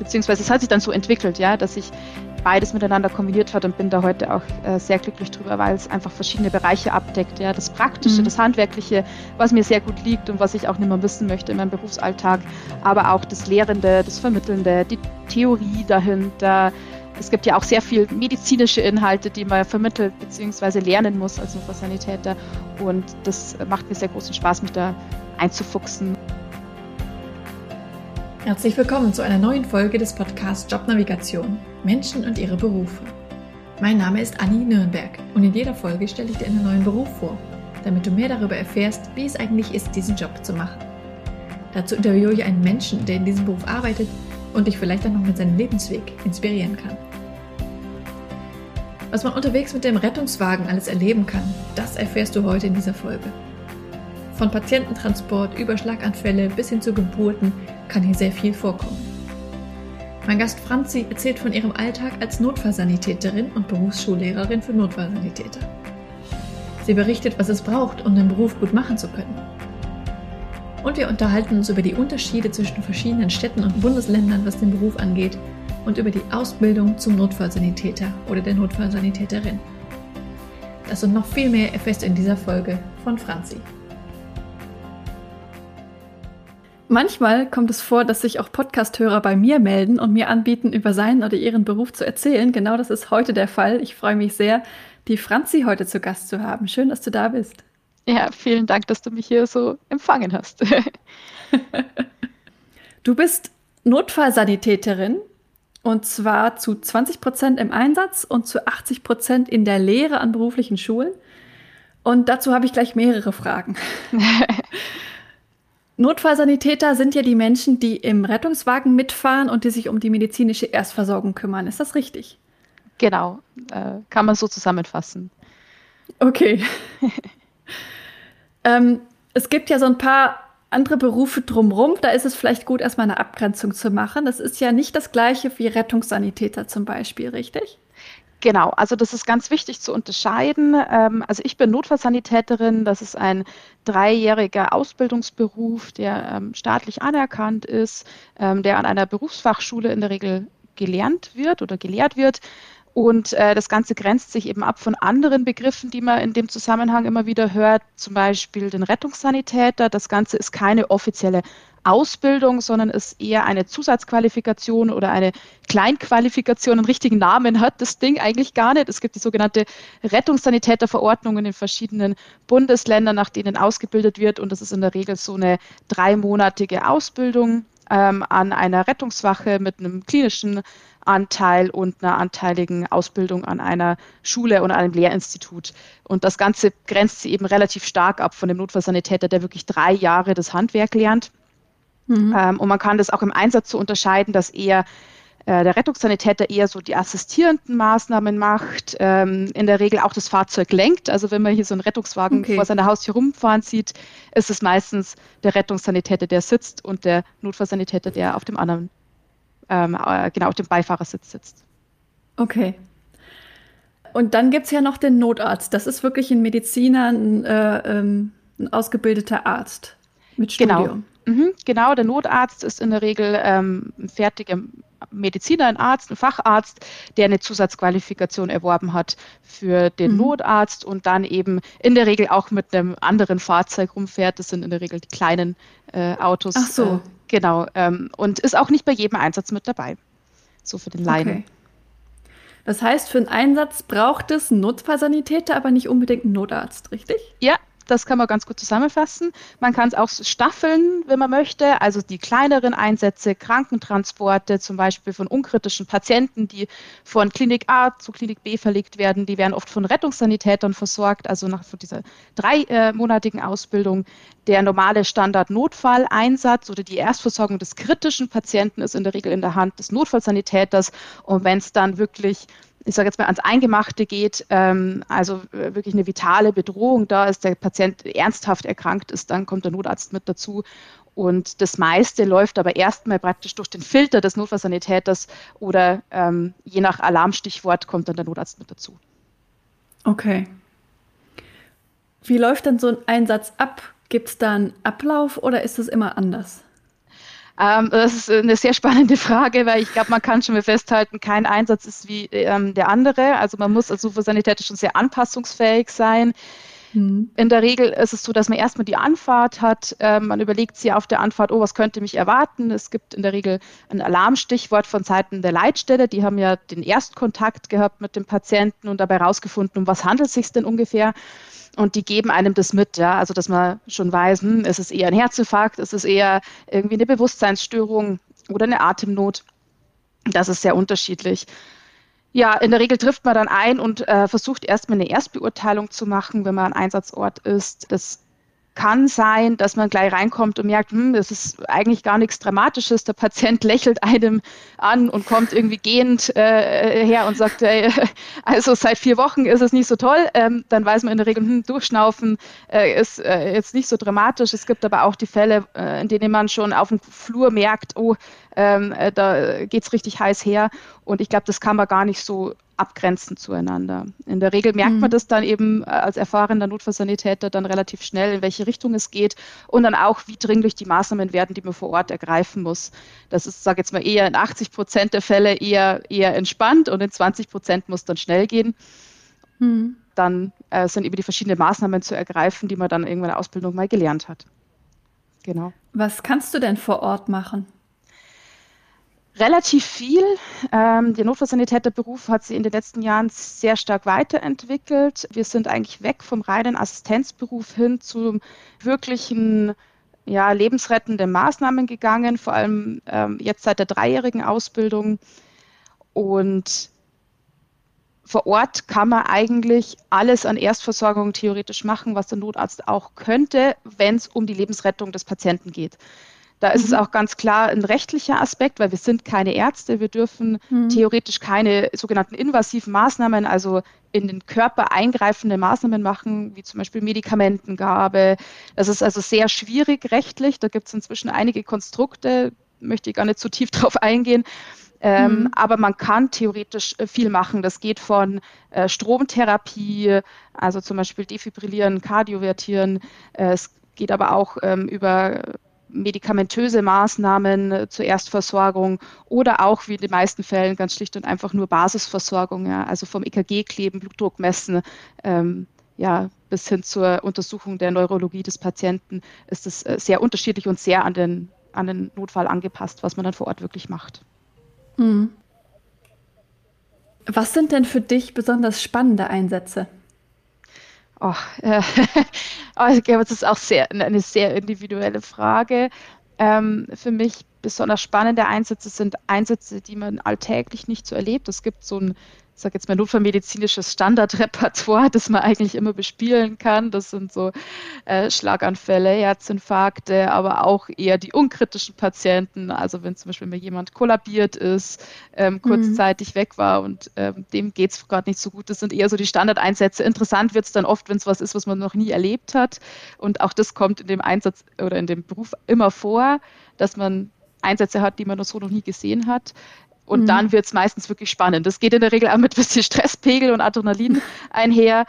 beziehungsweise es hat sich dann so entwickelt, ja, dass ich beides miteinander kombiniert hat und bin da heute auch äh, sehr glücklich drüber, weil es einfach verschiedene Bereiche abdeckt. Ja, das Praktische, mhm. das Handwerkliche, was mir sehr gut liegt und was ich auch nicht mehr missen möchte in meinem Berufsalltag, aber auch das Lehrende, das Vermittelnde, die Theorie dahinter. Es gibt ja auch sehr viel medizinische Inhalte, die man vermittelt bzw. lernen muss als Notfallsanitäter. Und das macht mir sehr großen Spaß, mich da einzufuchsen. Herzlich willkommen zu einer neuen Folge des Podcasts Jobnavigation Menschen und ihre Berufe. Mein Name ist Anni Nürnberg und in jeder Folge stelle ich dir einen neuen Beruf vor, damit du mehr darüber erfährst, wie es eigentlich ist, diesen Job zu machen. Dazu interviewe ich einen Menschen, der in diesem Beruf arbeitet und dich vielleicht auch noch mit seinem Lebensweg inspirieren kann. Was man unterwegs mit dem Rettungswagen alles erleben kann, das erfährst du heute in dieser Folge. Von Patiententransport über Schlaganfälle bis hin zu Geburten kann hier sehr viel vorkommen. Mein Gast Franzi erzählt von ihrem Alltag als Notfallsanitäterin und Berufsschullehrerin für Notfallsanitäter. Sie berichtet, was es braucht, um den Beruf gut machen zu können. Und wir unterhalten uns über die Unterschiede zwischen verschiedenen Städten und Bundesländern, was den Beruf angeht, und über die Ausbildung zum Notfallsanitäter oder der Notfallsanitäterin. Das und noch viel mehr erfährst du in dieser Folge von Franzi. Manchmal kommt es vor, dass sich auch Podcasthörer bei mir melden und mir anbieten, über seinen oder ihren Beruf zu erzählen. Genau das ist heute der Fall. Ich freue mich sehr, die Franzi heute zu Gast zu haben. Schön, dass du da bist. Ja, vielen Dank, dass du mich hier so empfangen hast. du bist Notfallsanitäterin und zwar zu 20 Prozent im Einsatz und zu 80 Prozent in der Lehre an beruflichen Schulen. Und dazu habe ich gleich mehrere Fragen. Notfallsanitäter sind ja die Menschen, die im Rettungswagen mitfahren und die sich um die medizinische Erstversorgung kümmern. Ist das richtig? Genau, äh, kann man so zusammenfassen. Okay. ähm, es gibt ja so ein paar andere Berufe drumherum. Da ist es vielleicht gut, erstmal eine Abgrenzung zu machen. Das ist ja nicht das gleiche wie Rettungssanitäter zum Beispiel, richtig? Genau, also das ist ganz wichtig zu unterscheiden. Ähm, also ich bin Notfallsanitäterin, das ist ein dreijähriger Ausbildungsberuf, der ähm, staatlich anerkannt ist, ähm, der an einer Berufsfachschule in der Regel gelernt wird oder gelehrt wird. Und äh, das Ganze grenzt sich eben ab von anderen Begriffen, die man in dem Zusammenhang immer wieder hört, zum Beispiel den Rettungssanitäter. Das Ganze ist keine offizielle Ausbildung, sondern ist eher eine Zusatzqualifikation oder eine Kleinqualifikation. Einen richtigen Namen hat das Ding eigentlich gar nicht. Es gibt die sogenannte Rettungssanitäterverordnung in den verschiedenen Bundesländern, nach denen ausgebildet wird. Und das ist in der Regel so eine dreimonatige Ausbildung ähm, an einer Rettungswache mit einem klinischen Anteil und einer anteiligen Ausbildung an einer Schule oder einem Lehrinstitut. Und das Ganze grenzt sie eben relativ stark ab von dem Notfallsanitäter, der wirklich drei Jahre das Handwerk lernt. Mhm. Ähm, und man kann das auch im Einsatz so unterscheiden, dass eher äh, der Rettungssanitäter eher so die assistierenden Maßnahmen macht, ähm, in der Regel auch das Fahrzeug lenkt. Also wenn man hier so einen Rettungswagen okay. vor seiner Haustür rumfahren sieht, ist es meistens der Rettungssanitäter, der sitzt und der Notfallsanitäter, der auf dem anderen, ähm, äh, genau auf dem Beifahrersitz sitzt. Okay. Und dann gibt es ja noch den Notarzt. Das ist wirklich ein Mediziner, ein, äh, ähm, ein ausgebildeter Arzt mit genau. Studium. Genau. Mhm, genau, der Notarzt ist in der Regel ähm, ein fertiger Mediziner, ein Arzt, ein Facharzt, der eine Zusatzqualifikation erworben hat für den mhm. Notarzt und dann eben in der Regel auch mit einem anderen Fahrzeug rumfährt. Das sind in der Regel die kleinen äh, Autos. Ach so. Äh, genau. Ähm, und ist auch nicht bei jedem Einsatz mit dabei. So für den Laien. Okay. Das heißt, für einen Einsatz braucht es einen Notfallsanitäter, aber nicht unbedingt einen Notarzt, richtig? Ja, das kann man ganz gut zusammenfassen. Man kann es auch staffeln, wenn man möchte. Also die kleineren Einsätze, Krankentransporte, zum Beispiel von unkritischen Patienten, die von Klinik A zu Klinik B verlegt werden, die werden oft von Rettungssanitätern versorgt, also nach dieser dreimonatigen Ausbildung. Der normale Standard-Notfalleinsatz oder die Erstversorgung des kritischen Patienten ist in der Regel in der Hand des Notfallsanitäters. Und wenn es dann wirklich ich sage jetzt mal, ans Eingemachte geht, ähm, also äh, wirklich eine vitale Bedrohung da ist, der Patient ernsthaft erkrankt ist, dann kommt der Notarzt mit dazu. Und das meiste läuft aber erstmal praktisch durch den Filter des Notfallsanitäters oder ähm, je nach Alarmstichwort kommt dann der Notarzt mit dazu. Okay. Wie läuft dann so ein Einsatz ab? Gibt es da einen Ablauf oder ist es immer anders? Ähm, das ist eine sehr spannende Frage, weil ich glaube, man kann schon mal festhalten, kein Einsatz ist wie ähm, der andere. Also man muss als Ufersanität schon sehr anpassungsfähig sein. Mhm. In der Regel ist es so, dass man erstmal die Anfahrt hat. Ähm, man überlegt sich auf der Anfahrt, oh, was könnte mich erwarten? Es gibt in der Regel ein Alarmstichwort von Seiten der Leitstelle. Die haben ja den Erstkontakt gehabt mit dem Patienten und dabei herausgefunden, um was handelt es sich denn ungefähr. Und die geben einem das mit, ja, also dass man schon weiß, hm, ist es eher ein Herzinfarkt, ist es eher irgendwie eine Bewusstseinsstörung oder eine Atemnot. Das ist sehr unterschiedlich. Ja, in der Regel trifft man dann ein und äh, versucht erstmal eine Erstbeurteilung zu machen, wenn man an Einsatzort ist. Das kann sein, dass man gleich reinkommt und merkt, hm, das ist eigentlich gar nichts Dramatisches. Der Patient lächelt einem an und kommt irgendwie gehend äh, her und sagt, äh, also seit vier Wochen ist es nicht so toll. Ähm, dann weiß man in der Regel, hm, Durchschnaufen äh, ist äh, jetzt nicht so dramatisch. Es gibt aber auch die Fälle, äh, in denen man schon auf dem Flur merkt, oh, ähm, äh, da geht es richtig heiß her. Und ich glaube, das kann man gar nicht so abgrenzen zueinander. In der Regel merkt mhm. man das dann eben äh, als erfahrener Notfallsanitäter dann relativ schnell, in welche Richtung es geht und dann auch, wie dringlich die Maßnahmen werden, die man vor Ort ergreifen muss. Das ist, sage jetzt mal, eher in 80 Prozent der Fälle eher, eher entspannt und in 20 Prozent muss dann schnell gehen. Mhm. Dann äh, sind eben die verschiedenen Maßnahmen zu ergreifen, die man dann irgendwann in der Ausbildung mal gelernt hat. Genau. Was kannst du denn vor Ort machen? Relativ viel. Ähm, der Notfallsanitäterberuf hat sich in den letzten Jahren sehr stark weiterentwickelt. Wir sind eigentlich weg vom reinen Assistenzberuf hin zu wirklichen ja, lebensrettenden Maßnahmen gegangen, vor allem ähm, jetzt seit der dreijährigen Ausbildung. Und vor Ort kann man eigentlich alles an Erstversorgung theoretisch machen, was der Notarzt auch könnte, wenn es um die Lebensrettung des Patienten geht. Da ist mhm. es auch ganz klar ein rechtlicher Aspekt, weil wir sind keine Ärzte. Wir dürfen mhm. theoretisch keine sogenannten invasiven Maßnahmen, also in den Körper eingreifende Maßnahmen machen, wie zum Beispiel Medikamentengabe. Das ist also sehr schwierig rechtlich. Da gibt es inzwischen einige Konstrukte, möchte ich gar nicht zu tief drauf eingehen. Ähm, mhm. Aber man kann theoretisch äh, viel machen. Das geht von äh, Stromtherapie, also zum Beispiel Defibrillieren, Kardiovertieren. Äh, es geht aber auch ähm, über medikamentöse Maßnahmen äh, zur Erstversorgung oder auch wie in den meisten Fällen ganz schlicht und einfach nur Basisversorgung, ja, also vom EKG kleben, Blutdruck messen, ähm, ja, bis hin zur Untersuchung der Neurologie des Patienten ist es äh, sehr unterschiedlich und sehr an den, an den Notfall angepasst, was man dann vor Ort wirklich macht. Mhm. Was sind denn für dich besonders spannende Einsätze? Oh, äh, ich glaube, das ist auch sehr, eine sehr individuelle Frage. Ähm, für mich besonders spannende Einsätze sind Einsätze, die man alltäglich nicht so erlebt. Es gibt so ein sage jetzt mal notfallmedizinisches Standardrepertoire, das man eigentlich immer bespielen kann. Das sind so äh, Schlaganfälle, Herzinfarkte, aber auch eher die unkritischen Patienten. Also wenn zum Beispiel mal jemand kollabiert ist, ähm, kurzzeitig mhm. weg war und ähm, dem geht es gerade nicht so gut. Das sind eher so die Standardeinsätze. Interessant wird es dann oft, wenn es was ist, was man noch nie erlebt hat. Und auch das kommt in dem Einsatz oder in dem Beruf immer vor, dass man Einsätze hat, die man so noch nie gesehen hat. Und mhm. dann wird es meistens wirklich spannend. Das geht in der Regel auch mit ein bisschen Stresspegel und Adrenalin einher.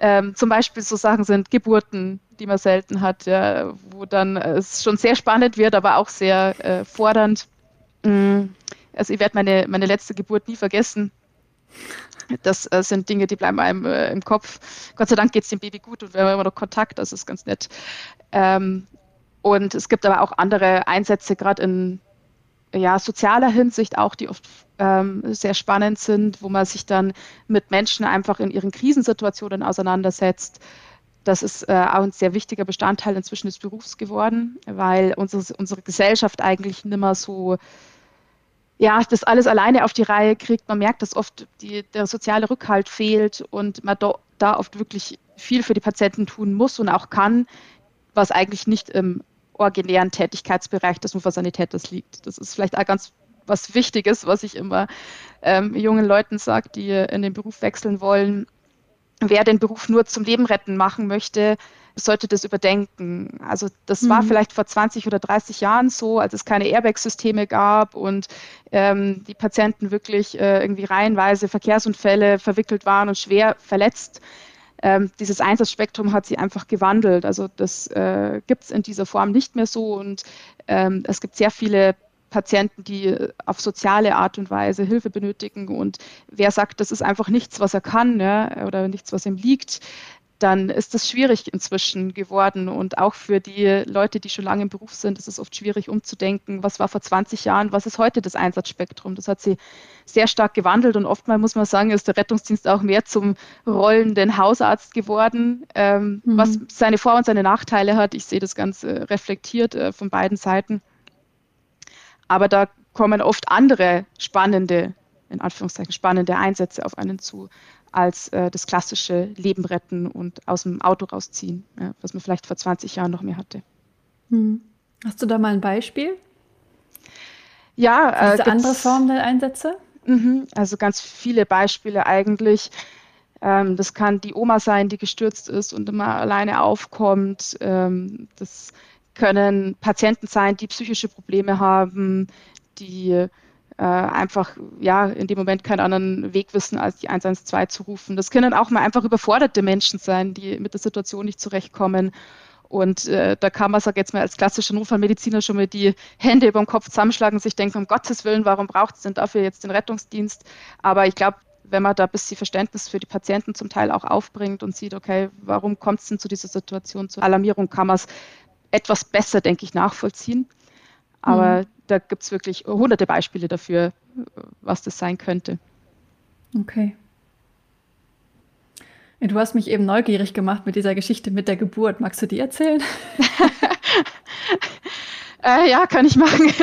Ähm, zum Beispiel so Sachen sind Geburten, die man selten hat, ja, wo dann äh, es schon sehr spannend wird, aber auch sehr äh, fordernd. Mhm. Also ich werde meine, meine letzte Geburt nie vergessen. Das äh, sind Dinge, die bleiben einem äh, im Kopf. Gott sei Dank geht es dem Baby gut und wir haben immer noch Kontakt, das ist ganz nett. Ähm, und es gibt aber auch andere Einsätze, gerade in ja, sozialer Hinsicht auch, die oft ähm, sehr spannend sind, wo man sich dann mit Menschen einfach in ihren Krisensituationen auseinandersetzt. Das ist äh, auch ein sehr wichtiger Bestandteil inzwischen des Berufs geworden, weil unsere, unsere Gesellschaft eigentlich nicht mehr so, ja, das alles alleine auf die Reihe kriegt. Man merkt, dass oft die, der soziale Rückhalt fehlt und man do, da oft wirklich viel für die Patienten tun muss und auch kann, was eigentlich nicht im originären Tätigkeitsbereich des Ufersanitäters liegt. Das ist vielleicht auch ganz was Wichtiges, was ich immer ähm, jungen Leuten sage, die in den Beruf wechseln wollen. Wer den Beruf nur zum Leben retten machen möchte, sollte das überdenken. Also das mhm. war vielleicht vor 20 oder 30 Jahren so, als es keine Airbag-Systeme gab und ähm, die Patienten wirklich äh, irgendwie reihenweise Verkehrsunfälle verwickelt waren und schwer verletzt ähm, dieses Einsatzspektrum hat sich einfach gewandelt. Also das äh, gibt es in dieser Form nicht mehr so und ähm, es gibt sehr viele Patienten, die auf soziale Art und Weise Hilfe benötigen und wer sagt, das ist einfach nichts, was er kann ja, oder nichts, was ihm liegt, dann ist das schwierig inzwischen geworden. Und auch für die Leute, die schon lange im Beruf sind, ist es oft schwierig umzudenken, was war vor 20 Jahren, was ist heute das Einsatzspektrum. Das hat sich sehr stark gewandelt und oftmals muss man sagen, ist der Rettungsdienst auch mehr zum rollenden Hausarzt geworden, ähm, mhm. was seine Vor- und seine Nachteile hat. Ich sehe das ganz äh, reflektiert äh, von beiden Seiten. Aber da kommen oft andere spannende, in Anführungszeichen spannende Einsätze auf einen zu als äh, das klassische Leben retten und aus dem Auto rausziehen, ja, was man vielleicht vor 20 Jahren noch mehr hatte. Hm. Hast du da mal ein Beispiel? Ja, äh, Diese andere Form der Einsätze? Mhm, also ganz viele Beispiele eigentlich. Ähm, das kann die Oma sein, die gestürzt ist und immer alleine aufkommt. Ähm, das können Patienten sein, die psychische Probleme haben, die äh, einfach ja in dem Moment keinen anderen Weg wissen, als die 112 zu rufen. Das können auch mal einfach überforderte Menschen sein, die mit der Situation nicht zurechtkommen. Und äh, da kann man, sag jetzt mal, als klassischer Notfallmediziner schon mal die Hände über den Kopf zusammenschlagen und sich denken, um Gottes Willen, warum braucht es denn dafür jetzt den Rettungsdienst? Aber ich glaube, wenn man da ein bisschen Verständnis für die Patienten zum Teil auch aufbringt und sieht, okay, warum kommt es denn zu dieser Situation, zur Alarmierung, kann man es etwas besser, denke ich, nachvollziehen. Aber mhm. da gibt es wirklich hunderte Beispiele dafür, was das sein könnte. Okay. Du hast mich eben neugierig gemacht mit dieser Geschichte mit der Geburt. Magst du die erzählen? äh, ja, kann ich machen.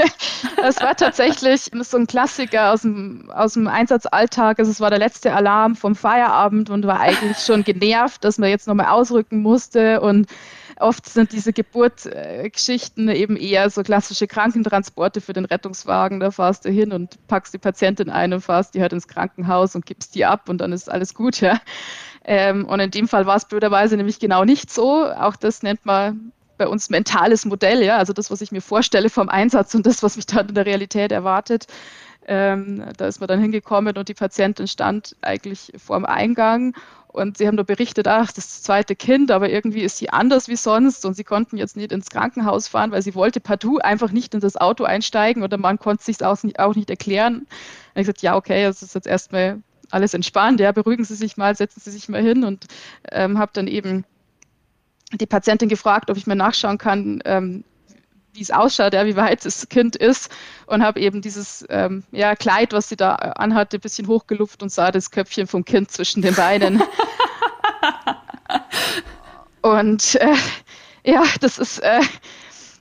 Es war tatsächlich so ein Klassiker aus dem, aus dem Einsatzalltag. Also es war der letzte Alarm vom Feierabend und war eigentlich schon genervt, dass man jetzt nochmal ausrücken musste und Oft sind diese Geburtsgeschichten eben eher so klassische Krankentransporte für den Rettungswagen. Da fährst du hin und packst die Patientin ein und fährst die halt ins Krankenhaus und gibst die ab und dann ist alles gut, ja. Ähm, und in dem Fall war es blöderweise nämlich genau nicht so. Auch das nennt man bei uns mentales Modell, ja, also das, was ich mir vorstelle vom Einsatz und das, was mich dann in der Realität erwartet. Ähm, da ist man dann hingekommen und die Patientin stand eigentlich vor dem Eingang und sie haben nur berichtet, ach, das zweite Kind, aber irgendwie ist sie anders wie sonst und sie konnten jetzt nicht ins Krankenhaus fahren, weil sie wollte partout einfach nicht in das Auto einsteigen oder man konnte sich auch nicht, auch nicht erklären. Und ich gesagt, ja, okay, das ist jetzt erstmal alles entspannt, ja, beruhigen Sie sich mal, setzen Sie sich mal hin und ähm, habe dann eben die Patientin gefragt, ob ich mir nachschauen kann, ähm, wie es ausschaut, ja, wie weit das Kind ist und habe eben dieses ähm, ja, Kleid, was sie da anhatte, ein bisschen hochgelupft und sah das Köpfchen vom Kind zwischen den Beinen. und äh, ja, das ist äh,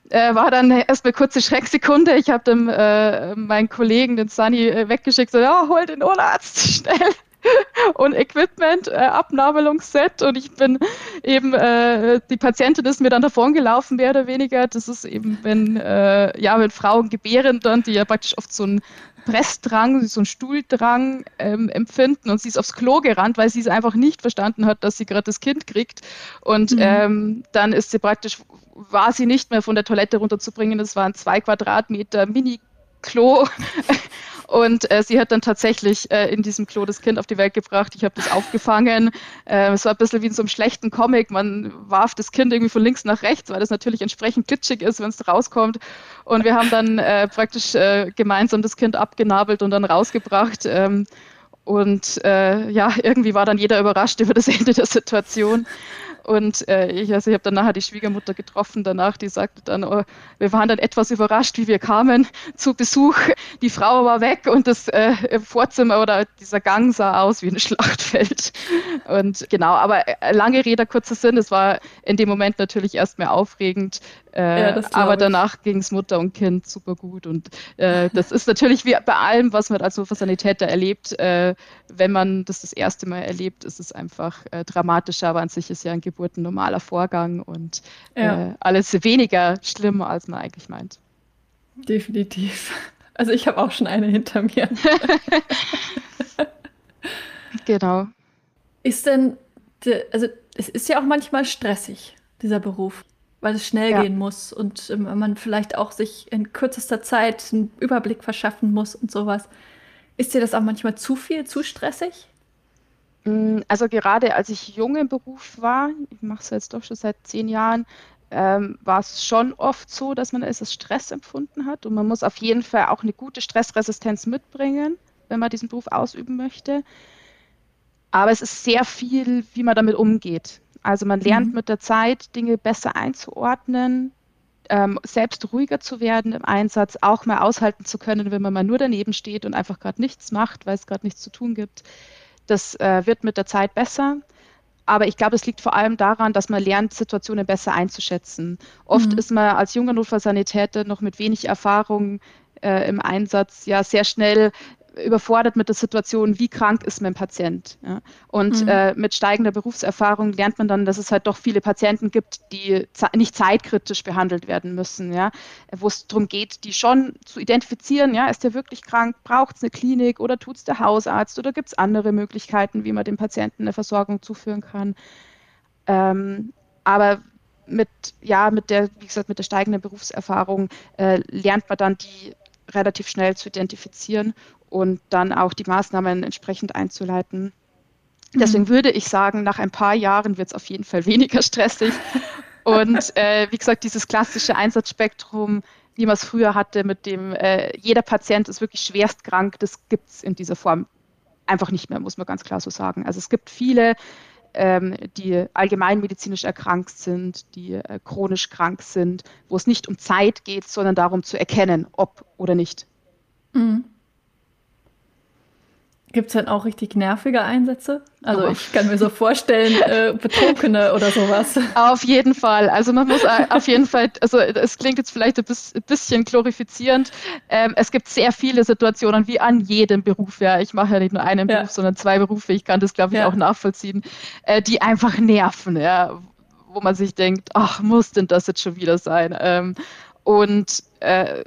äh, war dann erst eine kurze Schrecksekunde. Ich habe dann äh, meinen Kollegen, den Sunny, äh, weggeschickt, so, ja, hol den Ohnarzt schnell. und Equipment, äh, Abnabelungsset und ich bin eben, äh, die Patientin ist mir dann davon gelaufen, mehr oder weniger. Das ist eben, wenn, äh, ja, wenn Frauen gebären dann, die ja praktisch oft so einen Pressdrang, so einen Stuhldrang ähm, empfinden und sie ist aufs Klo gerannt, weil sie es einfach nicht verstanden hat, dass sie gerade das Kind kriegt und mhm. ähm, dann ist sie praktisch, war sie nicht mehr von der Toilette runterzubringen, das waren zwei Quadratmeter Mini Klo Und äh, sie hat dann tatsächlich äh, in diesem Klo das Kind auf die Welt gebracht. Ich habe das aufgefangen. Äh, es war ein bisschen wie in so einem schlechten Comic. Man warf das Kind irgendwie von links nach rechts, weil das natürlich entsprechend glitschig ist, wenn es rauskommt. Und wir haben dann äh, praktisch äh, gemeinsam das Kind abgenabelt und dann rausgebracht. Ähm, und äh, ja, irgendwie war dann jeder überrascht über das Ende der Situation. Und äh, ich, also ich habe dann nachher die Schwiegermutter getroffen danach, die sagte dann, oh, wir waren dann etwas überrascht, wie wir kamen zu Besuch. Die Frau war weg und das äh, Vorzimmer oder dieser Gang sah aus wie ein Schlachtfeld. Und genau, aber äh, lange Rede, kurzer Sinn, es war in dem Moment natürlich erstmal aufregend, äh, ja, aber danach ging es Mutter und Kind super gut. Und äh, das ist natürlich wie bei allem, was man als Notfallsanitäter erlebt. Äh, wenn man das das erste Mal erlebt, ist es einfach äh, dramatischer, aber an sich ist ja ein Geburt ein normaler Vorgang und ja. Äh, alles weniger schlimm, als man eigentlich meint. Definitiv. Also ich habe auch schon eine hinter mir. genau. Ist denn, also es ist ja auch manchmal stressig, dieser Beruf weil es schnell ja. gehen muss und ähm, man vielleicht auch sich in kürzester Zeit einen Überblick verschaffen muss und sowas. Ist dir das auch manchmal zu viel, zu stressig? Mm, also gerade als ich jung im Beruf war, ich mache es jetzt doch schon seit zehn Jahren, ähm, war es schon oft so, dass man es als Stress empfunden hat. Und man muss auf jeden Fall auch eine gute Stressresistenz mitbringen, wenn man diesen Beruf ausüben möchte. Aber es ist sehr viel, wie man damit umgeht. Also man lernt mhm. mit der Zeit, Dinge besser einzuordnen, ähm, selbst ruhiger zu werden im Einsatz, auch mal aushalten zu können, wenn man mal nur daneben steht und einfach gerade nichts macht, weil es gerade nichts zu tun gibt. Das äh, wird mit der Zeit besser. Aber ich glaube, es liegt vor allem daran, dass man lernt, Situationen besser einzuschätzen. Oft mhm. ist man als junger Notfallsanitäter noch mit wenig Erfahrung äh, im Einsatz ja sehr schnell überfordert mit der Situation, wie krank ist mein Patient. Ja? Und mhm. äh, mit steigender Berufserfahrung lernt man dann, dass es halt doch viele Patienten gibt, die nicht zeitkritisch behandelt werden müssen, ja? wo es darum geht, die schon zu identifizieren, ja, ist der wirklich krank, braucht es eine Klinik oder tut es der Hausarzt oder gibt es andere Möglichkeiten, wie man dem Patienten eine Versorgung zuführen kann. Ähm, aber mit, ja, mit der, wie gesagt, mit der steigenden Berufserfahrung äh, lernt man dann die relativ schnell zu identifizieren und dann auch die Maßnahmen entsprechend einzuleiten. Deswegen mhm. würde ich sagen, nach ein paar Jahren wird es auf jeden Fall weniger stressig. Und äh, wie gesagt, dieses klassische Einsatzspektrum, wie man es früher hatte, mit dem äh, jeder Patient ist wirklich schwerst krank, das gibt es in dieser Form einfach nicht mehr, muss man ganz klar so sagen. Also es gibt viele, ähm, die allgemeinmedizinisch erkrankt sind, die äh, chronisch krank sind, wo es nicht um Zeit geht, sondern darum zu erkennen, ob oder nicht. Mhm. Gibt es dann auch richtig nervige Einsätze? Also oh. ich kann mir so vorstellen, äh, Betrunkene oder sowas. Auf jeden Fall. Also man muss auf jeden Fall, also es klingt jetzt vielleicht ein bisschen glorifizierend. Ähm, es gibt sehr viele Situationen, wie an jedem Beruf. Ja, ich mache ja nicht nur einen ja. Beruf, sondern zwei Berufe. Ich kann das, glaube ich, ja. auch nachvollziehen, äh, die einfach nerven. Ja, wo man sich denkt, ach, muss denn das jetzt schon wieder sein? Ähm, und äh,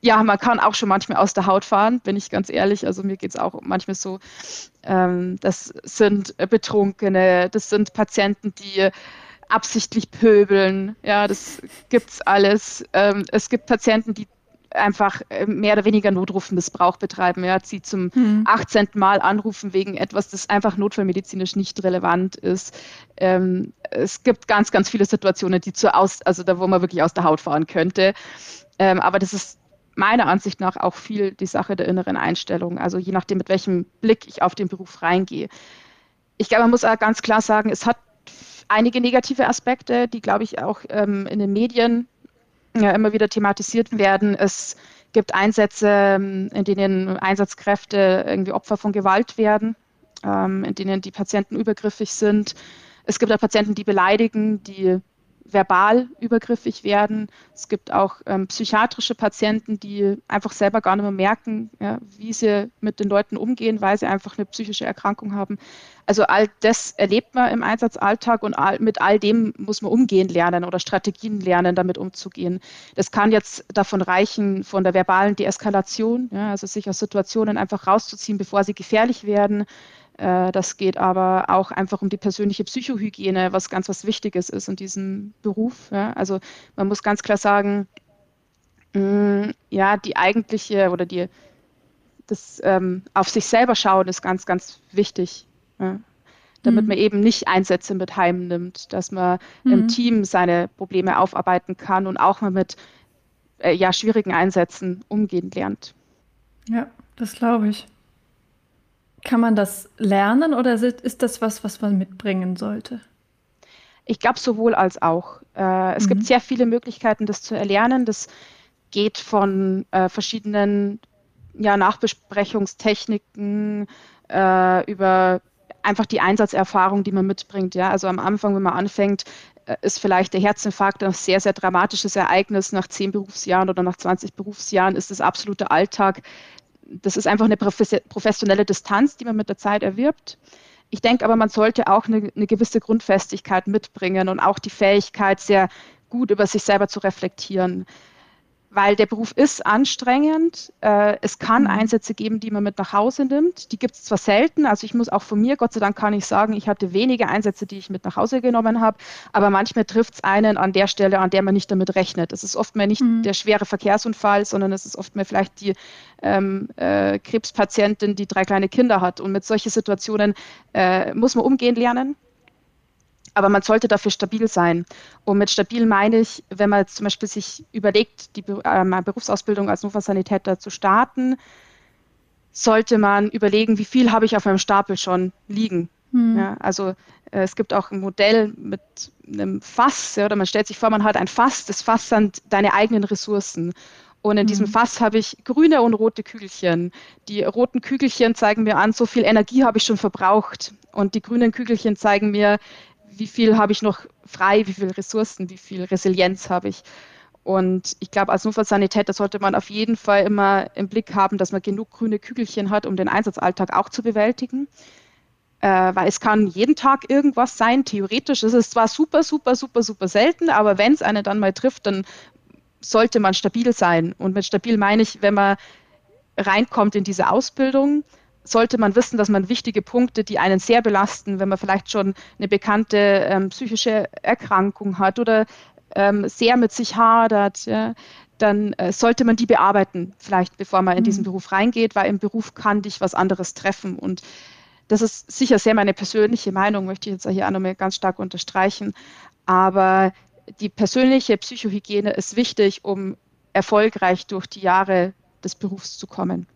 ja, man kann auch schon manchmal aus der Haut fahren, bin ich ganz ehrlich. Also mir geht es auch manchmal so, ähm, das sind Betrunkene, das sind Patienten, die absichtlich pöbeln. Ja, das gibt's alles. Ähm, es gibt Patienten, die einfach äh, mehr oder weniger Notrufmissbrauch betreiben, ja, sie zum hm. 18. Mal anrufen wegen etwas, das einfach notfallmedizinisch nicht relevant ist. Ähm, es gibt ganz, ganz viele Situationen, die zu aus, also da, wo man wirklich aus der Haut fahren könnte. Ähm, aber das ist meiner Ansicht nach auch viel die Sache der inneren Einstellung, also je nachdem, mit welchem Blick ich auf den Beruf reingehe. Ich glaube, man muss auch ganz klar sagen, es hat einige negative Aspekte, die, glaube ich, auch ähm, in den Medien ja, immer wieder thematisiert werden. Es gibt Einsätze, ähm, in denen Einsatzkräfte irgendwie Opfer von Gewalt werden, ähm, in denen die Patienten übergriffig sind. Es gibt auch Patienten, die beleidigen, die verbal übergriffig werden. Es gibt auch ähm, psychiatrische Patienten, die einfach selber gar nicht mehr merken, ja, wie sie mit den Leuten umgehen, weil sie einfach eine psychische Erkrankung haben. Also all das erlebt man im Einsatzalltag und all, mit all dem muss man umgehen lernen oder Strategien lernen, damit umzugehen. Das kann jetzt davon reichen, von der verbalen Deeskalation, ja, also sich aus Situationen einfach rauszuziehen, bevor sie gefährlich werden, das geht aber auch einfach um die persönliche Psychohygiene, was ganz was Wichtiges ist in diesem Beruf. Also man muss ganz klar sagen, mm, ja, die eigentliche oder die das ähm, auf sich selber schauen ist ganz, ganz wichtig. damit mhm. man eben nicht Einsätze mit heimnimmt, dass man mhm. im Team seine Probleme aufarbeiten kann und auch mal mit äh, ja, schwierigen Einsätzen umgehen lernt. Ja, das glaube ich. Kann man das lernen oder ist das was, was man mitbringen sollte? Ich glaube sowohl als auch. Äh, es mhm. gibt sehr viele Möglichkeiten, das zu erlernen. Das geht von äh, verschiedenen ja, Nachbesprechungstechniken äh, über einfach die Einsatzerfahrung, die man mitbringt. Ja? Also am Anfang, wenn man anfängt, äh, ist vielleicht der Herzinfarkt ein sehr, sehr dramatisches Ereignis. Nach zehn Berufsjahren oder nach 20 Berufsjahren ist es absoluter Alltag das ist einfach eine professionelle Distanz, die man mit der Zeit erwirbt. Ich denke aber, man sollte auch eine, eine, gewisse Grundfestigkeit mitbringen und auch die Fähigkeit, sehr gut über sich selber zu reflektieren. Weil der Beruf ist anstrengend. Äh, es kann mhm. Einsätze geben, die man mit nach Hause nimmt. Die gibt es zwar selten, also ich muss auch von mir, Gott sei Dank kann ich sagen, ich hatte wenige Einsätze, die ich mit nach Hause genommen habe, aber manchmal trifft es einen an der Stelle, an der man nicht damit rechnet. Es ist oft mal nicht mhm. der schwere Verkehrsunfall, sondern es ist oft mal vielleicht die ähm, äh, Krebspatientin, die drei kleine Kinder hat. Und mit solchen Situationen äh, muss man umgehen lernen. Aber man sollte dafür stabil sein. Und mit stabil meine ich, wenn man zum Beispiel sich überlegt, die äh, Berufsausbildung als Notfallsanitäter zu starten, sollte man überlegen, wie viel habe ich auf meinem Stapel schon liegen. Hm. Ja, also äh, es gibt auch ein Modell mit einem Fass, ja, oder man stellt sich vor, man hat ein Fass, das Fass sind deine eigenen Ressourcen. Und in diesem hm. Fass habe ich grüne und rote Kügelchen. Die roten Kügelchen zeigen mir an, so viel Energie habe ich schon verbraucht. Und die grünen Kügelchen zeigen mir, wie viel habe ich noch frei, wie viele Ressourcen, wie viel Resilienz habe ich. Und ich glaube, als Notfallsanitäter sollte man auf jeden Fall immer im Blick haben, dass man genug grüne Kügelchen hat, um den Einsatzalltag auch zu bewältigen. Äh, weil es kann jeden Tag irgendwas sein, theoretisch. Es ist zwar super, super, super, super selten, aber wenn es einen dann mal trifft, dann sollte man stabil sein. Und mit stabil meine ich, wenn man reinkommt in diese Ausbildung, sollte man wissen, dass man wichtige Punkte, die einen sehr belasten, wenn man vielleicht schon eine bekannte ähm, psychische Erkrankung hat oder ähm, sehr mit sich hadert, ja, dann äh, sollte man die bearbeiten, vielleicht bevor man in diesen mhm. Beruf reingeht, weil im Beruf kann dich was anderes treffen. Und das ist sicher sehr meine persönliche Meinung, möchte ich jetzt hier auch nochmal ganz stark unterstreichen. Aber die persönliche Psychohygiene ist wichtig, um erfolgreich durch die Jahre des Berufs zu kommen.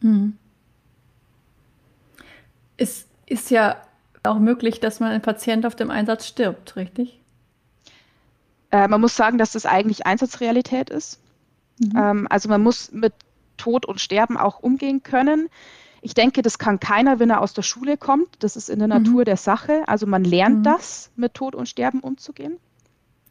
Mhm. Es ist ja auch möglich, dass man ein Patient auf dem Einsatz stirbt, richtig? Äh, man muss sagen, dass das eigentlich Einsatzrealität ist. Mhm. Ähm, also man muss mit Tod und Sterben auch umgehen können. Ich denke, das kann keiner, wenn er aus der Schule kommt. Das ist in der Natur mhm. der Sache. Also man lernt mhm. das, mit Tod und Sterben umzugehen.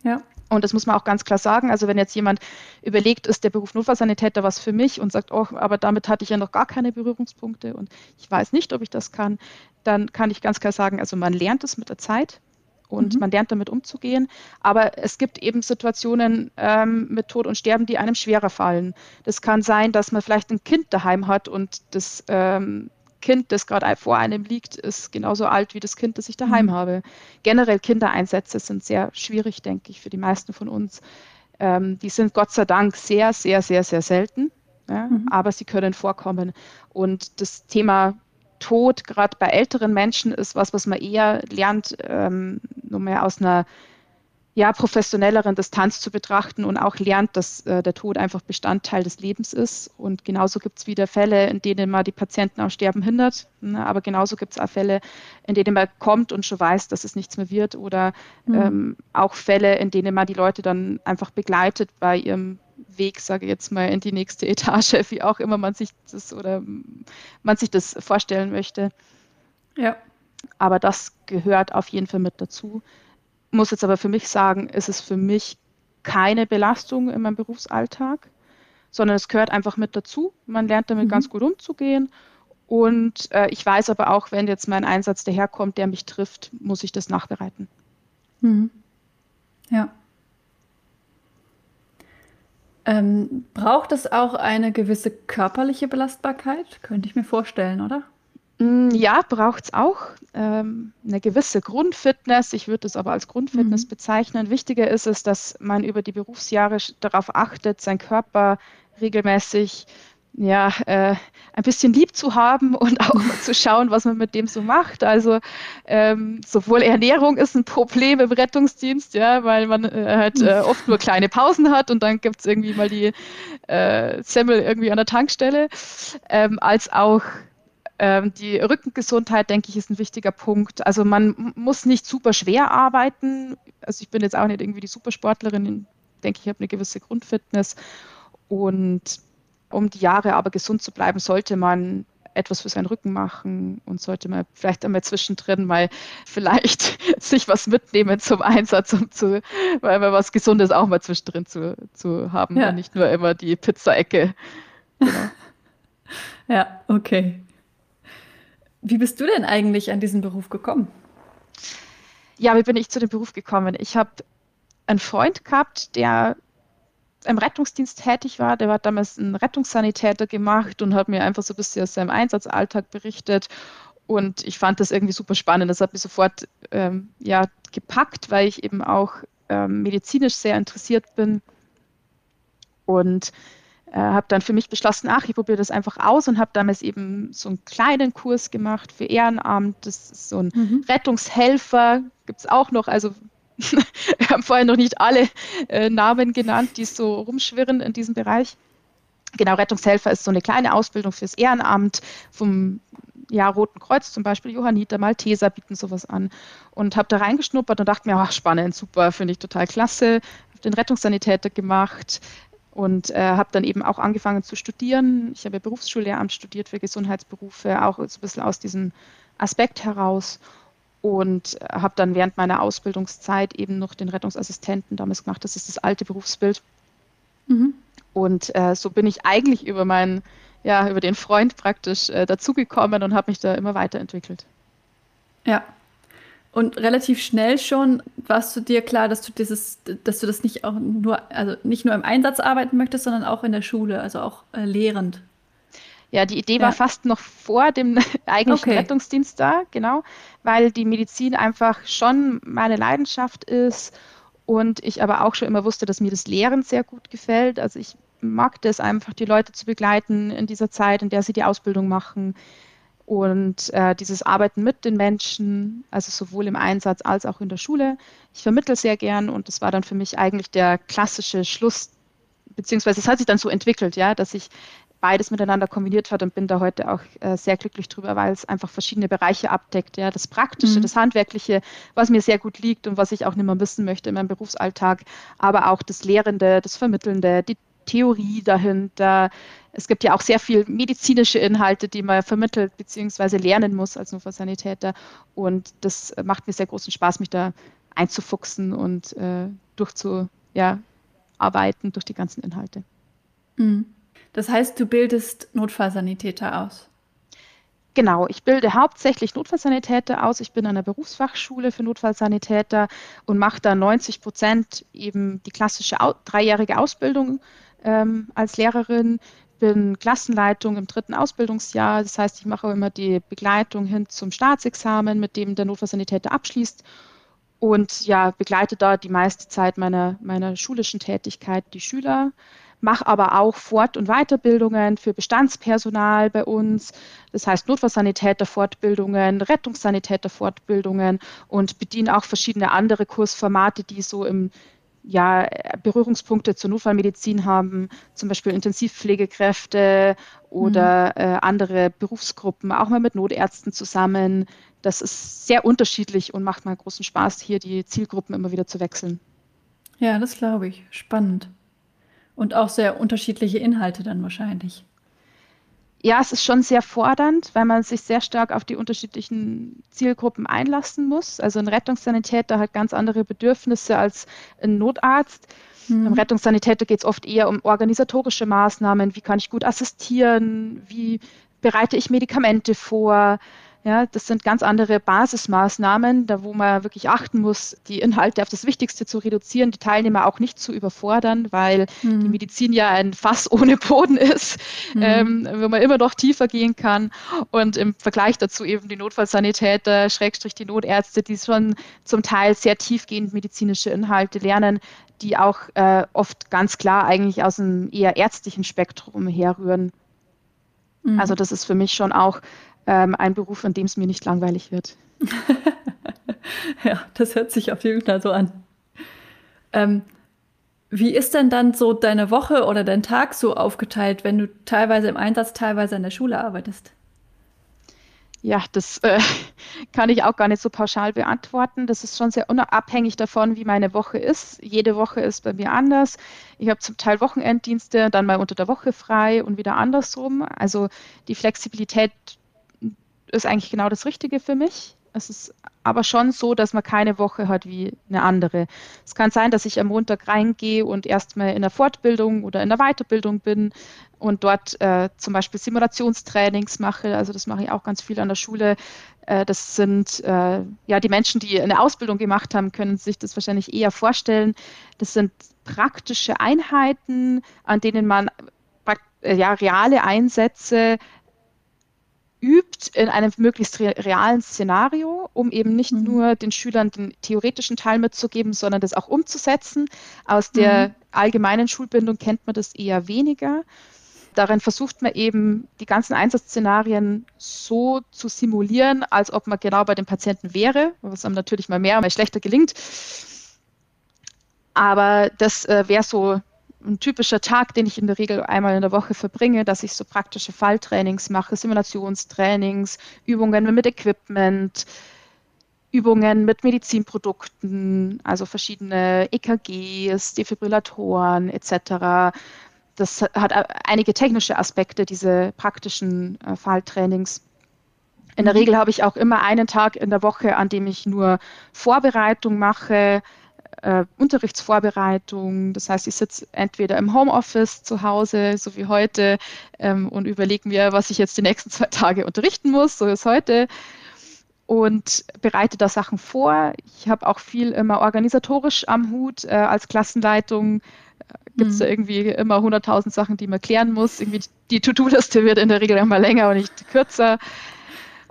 Ja. Und das muss man auch ganz klar sagen. Also wenn jetzt jemand überlegt, ist der Beruf Notfallsanitäter was für mich und sagt, oh, aber damit hatte ich ja noch gar keine Berührungspunkte und ich weiß nicht, ob ich das kann, dann kann ich ganz klar sagen, also man lernt es mit der Zeit und mhm. man lernt damit umzugehen. Aber es gibt eben Situationen ähm, mit Tod und Sterben, die einem schwerer fallen. Das kann sein, dass man vielleicht ein Kind daheim hat und das ähm, Kind, das gerade vor einem liegt, ist genauso alt wie das Kind, das ich daheim mhm. habe. Generell Kindereinsätze sind sehr schwierig, denke ich, für die meisten von uns. Ähm, die sind Gott sei Dank sehr, sehr, sehr, sehr selten, ja, mhm. aber sie können vorkommen. Und das Thema Tod, gerade bei älteren Menschen, ist was, was man eher lernt, ähm, nur mehr aus einer ja, professionelleren Distanz zu betrachten und auch lernt, dass äh, der Tod einfach Bestandteil des Lebens ist. Und genauso gibt es wieder Fälle, in denen man die Patienten am Sterben hindert. Ne? Aber genauso gibt es auch Fälle, in denen man kommt und schon weiß, dass es nichts mehr wird. Oder mhm. ähm, auch Fälle, in denen man die Leute dann einfach begleitet bei ihrem Weg, sage ich jetzt mal, in die nächste Etage, wie auch immer man sich das oder man sich das vorstellen möchte. Ja. Aber das gehört auf jeden Fall mit dazu muss jetzt aber für mich sagen, ist es für mich keine Belastung in meinem Berufsalltag, sondern es gehört einfach mit dazu. Man lernt damit mhm. ganz gut umzugehen. Und äh, ich weiß aber auch, wenn jetzt mein Einsatz daherkommt, der mich trifft, muss ich das nachbereiten. Mhm. Ja. Ähm, braucht es auch eine gewisse körperliche Belastbarkeit? Könnte ich mir vorstellen, oder? Mm, ja, braucht es auch ähm, eine gewisse Grundfitness. Ich würde es aber als Grundfitness mhm. bezeichnen. Wichtiger ist es, dass man über die Berufsjahre darauf achtet, seinen Körper regelmäßig ja, äh, ein bisschen lieb zu haben und auch mal zu schauen, was man mit dem so macht. Also ähm, sowohl Ernährung ist ein Problem im Rettungsdienst, ja, weil man äh, halt äh, oft nur kleine Pausen hat und dann gibt es irgendwie mal die äh, Semmel irgendwie an der Tankstelle, ähm, als auch ähm, die Rückengesundheit, denke ich, ist ein wichtiger Punkt. Also man muss nicht super schwer arbeiten. Also ich bin jetzt auch nicht irgendwie die Supersportlerin. Ich denke, ich habe eine gewisse Grundfitness. Und um die Jahre aber gesund zu bleiben, sollte man etwas für seinen Rücken machen und sollte man vielleicht einmal zwischendrin mal vielleicht sich was mitnehmen zum Einsatz, um zu, weil man was Gesundes auch mal zwischendrin zu, zu haben ja. und nicht nur immer die Pizza-Ecke. Genau. ja, okay. Wie bist du denn eigentlich an diesen Beruf gekommen? Ja, wie bin ich zu dem Beruf gekommen? Ich habe einen Freund gehabt, der im Rettungsdienst tätig war. Der hat damals einen Rettungssanitäter gemacht und hat mir einfach so ein bisschen aus seinem Einsatzalltag berichtet. Und ich fand das irgendwie super spannend. Das hat mich sofort ähm, ja, gepackt, weil ich eben auch ähm, medizinisch sehr interessiert bin. Und äh, habe dann für mich beschlossen, ach, ich probiere das einfach aus und habe damals eben so einen kleinen Kurs gemacht für Ehrenamt. Das ist so ein mhm. Rettungshelfer, gibt es auch noch. Also wir haben vorher noch nicht alle äh, Namen genannt, die so rumschwirren in diesem Bereich. Genau, Rettungshelfer ist so eine kleine Ausbildung fürs Ehrenamt vom ja, Roten Kreuz zum Beispiel, Johanniter, Malteser bieten sowas an. Und habe da reingeschnuppert und dachte mir, ach, spannend, super, finde ich total klasse. Habe den Rettungssanitäter gemacht und äh, habe dann eben auch angefangen zu studieren. Ich habe Berufsschullehramt studiert für Gesundheitsberufe, auch so ein bisschen aus diesem Aspekt heraus und äh, habe dann während meiner Ausbildungszeit eben noch den Rettungsassistenten damals gemacht. Das ist das alte Berufsbild. Mhm. Und äh, so bin ich eigentlich über meinen, ja, über den Freund praktisch äh, dazugekommen und habe mich da immer weiterentwickelt. Ja. Und relativ schnell schon warst du dir klar, dass du dieses, dass du das nicht auch nur, also nicht nur im Einsatz arbeiten möchtest, sondern auch in der Schule, also auch äh, lehrend. Ja, die Idee ja. war fast noch vor dem eigentlichen okay. Rettungsdienst da, genau, weil die Medizin einfach schon meine Leidenschaft ist und ich aber auch schon immer wusste, dass mir das Lehren sehr gut gefällt. Also ich mag das einfach, die Leute zu begleiten in dieser Zeit, in der sie die Ausbildung machen und äh, dieses Arbeiten mit den Menschen, also sowohl im Einsatz als auch in der Schule. Ich vermittle sehr gern und das war dann für mich eigentlich der klassische Schluss, beziehungsweise es hat sich dann so entwickelt, ja, dass ich beides miteinander kombiniert hat und bin da heute auch äh, sehr glücklich drüber, weil es einfach verschiedene Bereiche abdeckt. Ja, das Praktische, mhm. das Handwerkliche, was mir sehr gut liegt und was ich auch nicht mehr wissen möchte in meinem Berufsalltag, aber auch das Lehrende, das Vermittelnde, die Theorie dahinter. Es gibt ja auch sehr viel medizinische Inhalte, die man vermittelt bzw. lernen muss als Notfallsanitäter. Und das macht mir sehr großen Spaß, mich da einzufuchsen und äh, durchzuarbeiten ja, durch die ganzen Inhalte. Mhm. Das heißt, du bildest Notfallsanitäter aus. Genau, ich bilde hauptsächlich Notfallsanitäter aus. Ich bin an der Berufsfachschule für Notfallsanitäter und mache da 90 Prozent eben die klassische dreijährige Ausbildung ähm, als Lehrerin. Bin Klassenleitung im dritten Ausbildungsjahr. Das heißt, ich mache immer die Begleitung hin zum Staatsexamen, mit dem der Notfallsanitäter abschließt. Und ja, begleite da die meiste Zeit meiner, meiner schulischen Tätigkeit die Schüler mache aber auch Fort- und Weiterbildungen für Bestandspersonal bei uns, das heißt Notfallsanitäter-Fortbildungen, Rettungssanitäter-Fortbildungen und bediene auch verschiedene andere Kursformate, die so im ja, Berührungspunkte zur Notfallmedizin haben, zum Beispiel Intensivpflegekräfte oder mhm. äh, andere Berufsgruppen, auch mal mit Notärzten zusammen. Das ist sehr unterschiedlich und macht mal großen Spaß, hier die Zielgruppen immer wieder zu wechseln. Ja, das glaube ich. Spannend. Und auch sehr unterschiedliche Inhalte dann wahrscheinlich. Ja, es ist schon sehr fordernd, weil man sich sehr stark auf die unterschiedlichen Zielgruppen einlassen muss. Also ein Rettungssanitäter hat ganz andere Bedürfnisse als ein Notarzt. Mhm. Beim Rettungssanitäter geht es oft eher um organisatorische Maßnahmen. Wie kann ich gut assistieren? Wie bereite ich Medikamente vor? Ja, das sind ganz andere Basismaßnahmen, da wo man wirklich achten muss, die Inhalte auf das Wichtigste zu reduzieren, die Teilnehmer auch nicht zu überfordern, weil mhm. die Medizin ja ein Fass ohne Boden ist, mhm. ähm, wo man immer noch tiefer gehen kann. Und im Vergleich dazu eben die Notfallsanitäter, Schrägstrich die Notärzte, die schon zum Teil sehr tiefgehend medizinische Inhalte lernen, die auch äh, oft ganz klar eigentlich aus einem eher ärztlichen Spektrum herrühren. Mhm. Also das ist für mich schon auch ähm, ein Beruf, an dem es mir nicht langweilig wird. ja, das hört sich auf jeden Fall so an. Ähm, wie ist denn dann so deine Woche oder dein Tag so aufgeteilt, wenn du teilweise im Einsatz, teilweise in der Schule arbeitest? Ja, das äh, kann ich auch gar nicht so pauschal beantworten. Das ist schon sehr unabhängig davon, wie meine Woche ist. Jede Woche ist bei mir anders. Ich habe zum Teil Wochenenddienste, dann mal unter der Woche frei und wieder andersrum. Also die Flexibilität ist eigentlich genau das Richtige für mich. Es ist aber schon so, dass man keine Woche hat wie eine andere. Es kann sein, dass ich am Montag reingehe und erstmal in der Fortbildung oder in der Weiterbildung bin und dort äh, zum Beispiel Simulationstrainings mache. Also das mache ich auch ganz viel an der Schule. Äh, das sind äh, ja die Menschen, die eine Ausbildung gemacht haben, können sich das wahrscheinlich eher vorstellen. Das sind praktische Einheiten, an denen man äh, ja, reale Einsätze übt in einem möglichst realen Szenario, um eben nicht mhm. nur den Schülern den theoretischen Teil mitzugeben, sondern das auch umzusetzen. Aus der mhm. allgemeinen Schulbildung kennt man das eher weniger. Darin versucht man eben, die ganzen Einsatzszenarien so zu simulieren, als ob man genau bei dem Patienten wäre, was einem natürlich mal mehr, mal schlechter gelingt. Aber das äh, wäre so ein typischer Tag, den ich in der Regel einmal in der Woche verbringe, dass ich so praktische Falltrainings mache, Simulationstrainings, Übungen mit Equipment, Übungen mit Medizinprodukten, also verschiedene EKGs, Defibrillatoren etc. Das hat einige technische Aspekte, diese praktischen äh, Falltrainings. In der mhm. Regel habe ich auch immer einen Tag in der Woche, an dem ich nur Vorbereitung mache, äh, Unterrichtsvorbereitung. Das heißt, ich sitze entweder im Homeoffice zu Hause, so wie heute, ähm, und überlege mir, was ich jetzt die nächsten zwei Tage unterrichten muss, so ist heute, und bereite da Sachen vor. Ich habe auch viel immer organisatorisch am Hut. Äh, als Klassenleitung äh, gibt es mhm. da irgendwie immer 100.000 Sachen, die man klären muss. Irgendwie die To-Do-Liste wird in der Regel immer länger und nicht kürzer.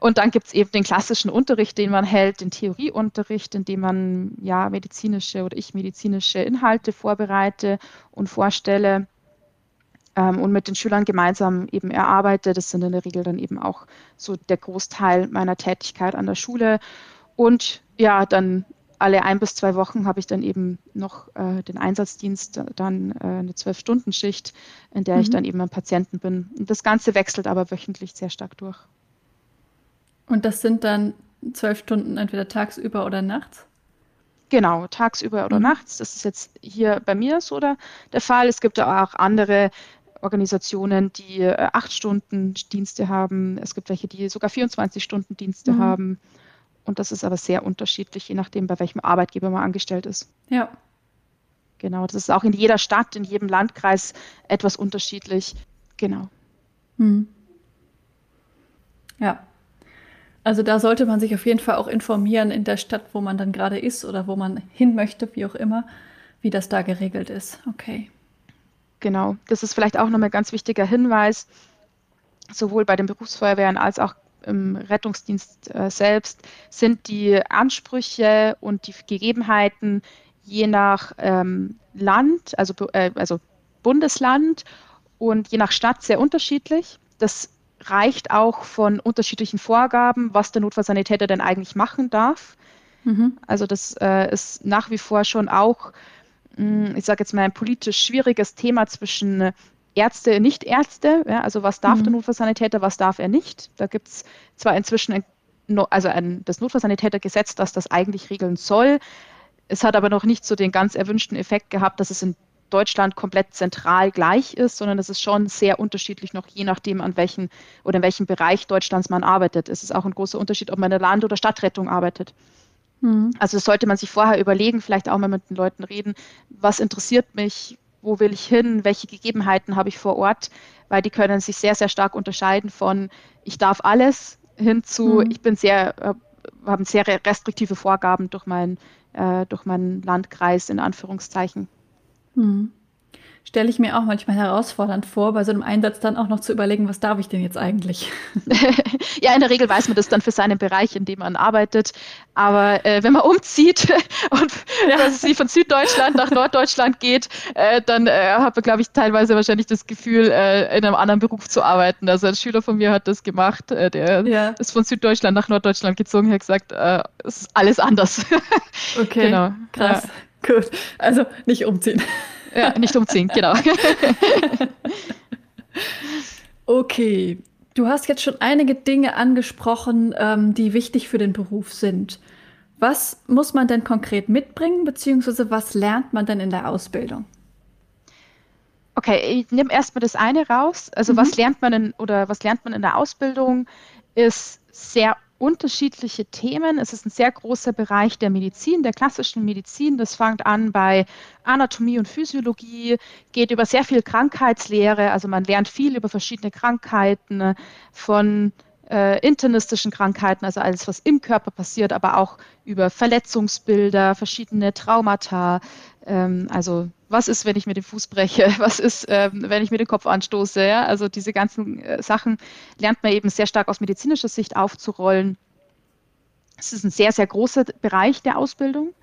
Und dann gibt es eben den klassischen Unterricht, den man hält, den Theorieunterricht, in dem man ja medizinische oder ich medizinische Inhalte vorbereite und vorstelle ähm, und mit den Schülern gemeinsam eben erarbeite. Das sind in der Regel dann eben auch so der Großteil meiner Tätigkeit an der Schule. Und ja, dann alle ein bis zwei Wochen habe ich dann eben noch äh, den Einsatzdienst, dann äh, eine Zwölf-Stunden-Schicht, in der mhm. ich dann eben am Patienten bin. Und das Ganze wechselt aber wöchentlich sehr stark durch. Und das sind dann zwölf Stunden entweder tagsüber oder nachts? Genau, tagsüber oder mhm. nachts. Das ist jetzt hier bei mir so der, der Fall. Es gibt auch andere Organisationen, die äh, acht Stunden Dienste haben. Es gibt welche, die sogar 24 Stunden Dienste mhm. haben. Und das ist aber sehr unterschiedlich, je nachdem, bei welchem Arbeitgeber man angestellt ist. Ja. Genau, das ist auch in jeder Stadt, in jedem Landkreis etwas unterschiedlich. Genau. Mhm. Ja. Also da sollte man sich auf jeden Fall auch informieren in der Stadt, wo man dann gerade ist oder wo man hin möchte, wie auch immer, wie das da geregelt ist. Okay. Genau, das ist vielleicht auch nochmal ein ganz wichtiger Hinweis, sowohl bei den Berufsfeuerwehren als auch im Rettungsdienst äh, selbst sind die Ansprüche und die Gegebenheiten je nach ähm, Land, also, äh, also Bundesland und je nach Stadt sehr unterschiedlich. Das reicht auch von unterschiedlichen Vorgaben, was der Notfallsanitäter denn eigentlich machen darf. Mhm. Also das äh, ist nach wie vor schon auch, mh, hm, ich sage jetzt mal, ein politisch schwieriges Thema zwischen Ärzte, und Nichtärzte. Ja, also was darf mhm. der Notfallsanitäter, was darf er nicht. Da gibt es zwar inzwischen ein, also ein, das Notfallsanitätergesetz, das das eigentlich regeln soll. Es hat aber noch nicht so den ganz erwünschten Effekt gehabt, dass es in Deutschland komplett zentral gleich ist, sondern es ist schon sehr unterschiedlich noch je nachdem, an welchen oder in welchem Bereich Deutschlands man arbeitet. Es ist auch ein großer Unterschied, ob man in der Land- oder Stadtrettung arbeitet. Mhm. Also das sollte man sich vorher überlegen, vielleicht auch mal mit den Leuten reden, was interessiert mich, wo will ich hin, welche Gegebenheiten habe ich vor Ort, weil die können sich sehr, sehr stark unterscheiden von ich darf alles hin zu mhm. ich bin sehr, äh, haben sehr restriktive Vorgaben durch, mein, äh, durch meinen Landkreis in Anführungszeichen. Mhm. Stelle ich mir auch manchmal herausfordernd vor, bei so einem Einsatz dann auch noch zu überlegen, was darf ich denn jetzt eigentlich? ja, in der Regel weiß man das dann für seinen Bereich, in dem man arbeitet. Aber äh, wenn man umzieht und ja. sie von Süddeutschland nach Norddeutschland geht, äh, dann äh, hat man, glaube ich, teilweise wahrscheinlich das Gefühl, äh, in einem anderen Beruf zu arbeiten. Also ein Schüler von mir hat das gemacht, äh, der ja. ist von Süddeutschland nach Norddeutschland gezogen, hat gesagt, äh, es ist alles anders. okay, genau. krass. Ja. Gut, also nicht umziehen. Ja, nicht umziehen, genau. okay, du hast jetzt schon einige Dinge angesprochen, ähm, die wichtig für den Beruf sind. Was muss man denn konkret mitbringen, beziehungsweise was lernt man denn in der Ausbildung? Okay, ich nehme erstmal das eine raus. Also mhm. was lernt man in, oder was lernt man in der Ausbildung, ist sehr unterschiedliche Themen. Es ist ein sehr großer Bereich der Medizin, der klassischen Medizin. Das fängt an bei Anatomie und Physiologie, geht über sehr viel Krankheitslehre. Also man lernt viel über verschiedene Krankheiten von äh, internistischen Krankheiten, also alles, was im Körper passiert, aber auch über Verletzungsbilder, verschiedene Traumata, ähm, also was ist, wenn ich mir den Fuß breche, was ist, ähm, wenn ich mir den Kopf anstoße. Ja? Also diese ganzen äh, Sachen lernt man eben sehr stark aus medizinischer Sicht aufzurollen. Es ist ein sehr, sehr großer Bereich der Ausbildung.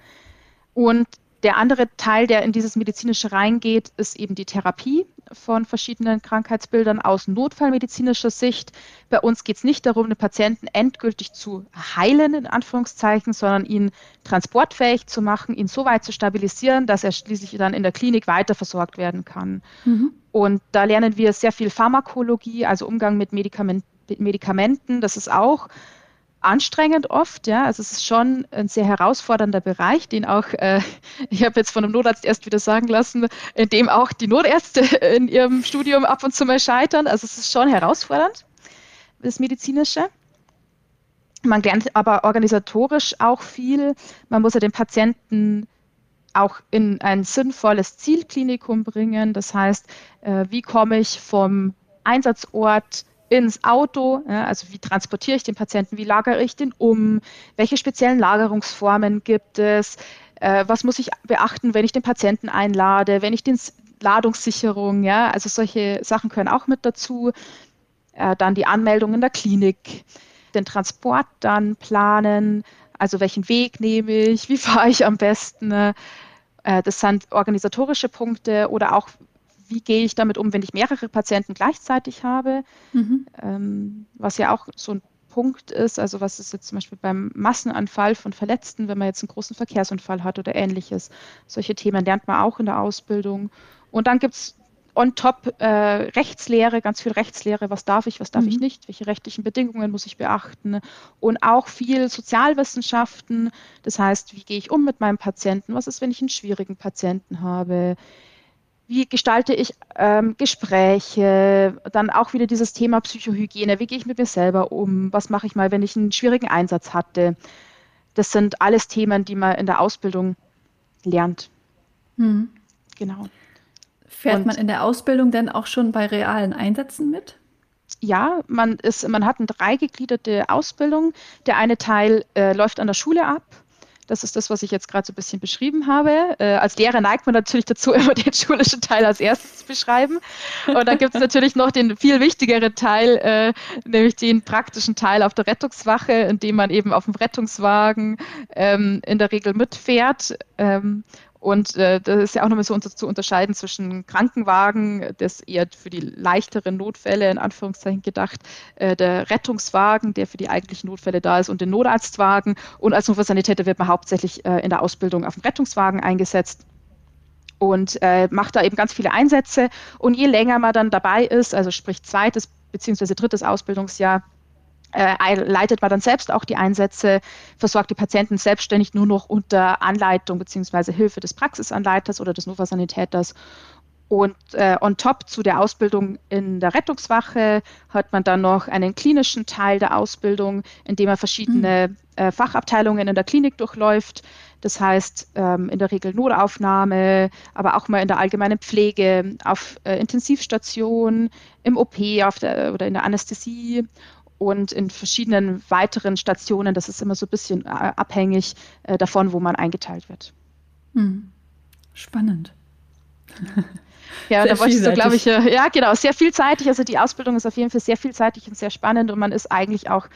Und der andere Teil, der in dieses medizinische reingeht, ist eben die Therapie von verschiedenen Krankheitsbildern aus notfallmedizinischer Sicht. Bei uns geht es nicht darum, den Patienten endgültig zu heilen, in Anführungszeichen, sondern ihn transportfähig zu machen, ihn so weit zu stabilisieren, dass er schließlich dann in der Klinik weiter versorgt werden kann. Mhm. Und da lernen wir sehr viel Pharmakologie, also Umgang mit Medikament, Medikamenten. Das ist auch anstrengend oft, ja. Also es ist schon ein sehr herausfordernder Bereich, den auch, äh, ich habe jetzt von einem Notarzt erst wieder sagen lassen, in dem auch die Notärzte in ihrem Studium ab und zu mal scheitern. Also es ist schon herausfordernd, das Medizinische. Man lernt aber organisatorisch auch viel. Man muss ja den Patienten auch in ein sinnvolles Zielklinikum bringen. Das heißt, äh, wie komme ich vom Einsatzort ins Auto, ja, also wie transportiere ich den Patienten, wie lagere ich den um, welche speziellen Lagerungsformen gibt es, äh, was muss ich beachten, wenn ich den Patienten einlade, wenn ich den Ladungssicherung, ja, also solche Sachen können auch mit dazu. Äh, dann die Anmeldung in der Klinik, den Transport dann planen, also welchen Weg nehme ich, wie fahre ich am besten. Äh, das sind organisatorische Punkte oder auch wie gehe ich damit um, wenn ich mehrere Patienten gleichzeitig habe, mhm. ähm, was ja auch so ein Punkt ist, also was ist jetzt zum Beispiel beim Massenanfall von Verletzten, wenn man jetzt einen großen Verkehrsunfall hat oder ähnliches. Solche Themen lernt man auch in der Ausbildung. Und dann gibt es on top äh, Rechtslehre, ganz viel Rechtslehre, was darf ich, was darf mhm. ich nicht, welche rechtlichen Bedingungen muss ich beachten und auch viel Sozialwissenschaften, das heißt, wie gehe ich um mit meinem Patienten, was ist, wenn ich einen schwierigen Patienten habe, wie gestalte ich ähm, Gespräche, dann auch wieder dieses Thema Psychohygiene, wie gehe ich mit mir selber um, was mache ich mal, wenn ich einen schwierigen Einsatz hatte. Das sind alles Themen, die man in der Ausbildung lernt. Hm. Genau. Fährt Und, man in der Ausbildung denn auch schon bei realen Einsätzen mit? Ja, man, ist, man hat eine dreigegliederte Ausbildung. Der eine Teil äh, läuft an der Schule ab das ist das, was ich jetzt gerade so ein bisschen beschrieben habe. Äh, als Lehrer neigt man natürlich dazu, immer den schulischen Teil als erstes zu beschreiben. Und dann gibt es natürlich noch den viel wichtigeren Teil, äh, nämlich den praktischen Teil auf der Rettungswache, in dem man eben auf dem Rettungswagen ähm, in der Regel mitfährt. Ähm, und äh, das ist ja auch nochmal so unter, zu unterscheiden zwischen Krankenwagen, das eher für die leichteren Notfälle in Anführungszeichen gedacht, äh, der Rettungswagen, der für die eigentlichen Notfälle da ist, und den Notarztwagen. Und als Notfallsanitäter wird man hauptsächlich äh, in der Ausbildung auf dem Rettungswagen eingesetzt und äh, macht da eben ganz viele Einsätze. Und je länger man dann dabei ist, also sprich zweites beziehungsweise drittes Ausbildungsjahr, leitet man dann selbst auch die Einsätze, versorgt die Patienten selbstständig nur noch unter Anleitung bzw. Hilfe des Praxisanleiters oder des Notfallsanitäters. Und äh, on top zu der Ausbildung in der Rettungswache hat man dann noch einen klinischen Teil der Ausbildung, in dem man verschiedene mhm. äh, Fachabteilungen in der Klinik durchläuft. Das heißt, ähm, in der Regel Notaufnahme, aber auch mal in der allgemeinen Pflege, auf äh, Intensivstation, im OP auf der, oder in der Anästhesie und in verschiedenen weiteren Stationen. Das ist immer so ein bisschen äh, abhängig äh, davon, wo man eingeteilt wird. Hm. Spannend. Ja, sehr da wolltest du, glaube ich, äh, ja, genau, sehr vielseitig. Also die Ausbildung ist auf jeden Fall sehr vielseitig und sehr spannend und man ist eigentlich auch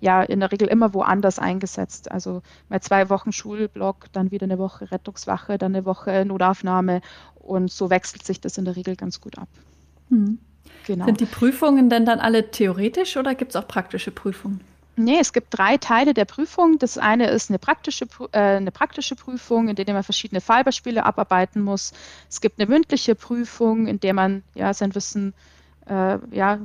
ja in der Regel immer woanders eingesetzt. Also mal zwei Wochen Schulblock, dann wieder eine Woche Rettungswache, dann eine Woche Notaufnahme und so wechselt sich das in der Regel ganz gut ab. Hm. Genau. Sind die Prüfungen denn dann alle theoretisch oder gibt es auch praktische Prüfungen? Nee, es gibt drei Teile der Prüfung. Das eine ist eine praktische, äh, eine praktische Prüfung, in der man verschiedene Fallbeispiele abarbeiten muss. Es gibt eine mündliche Prüfung, in der man ja, sein Wissen äh, ja,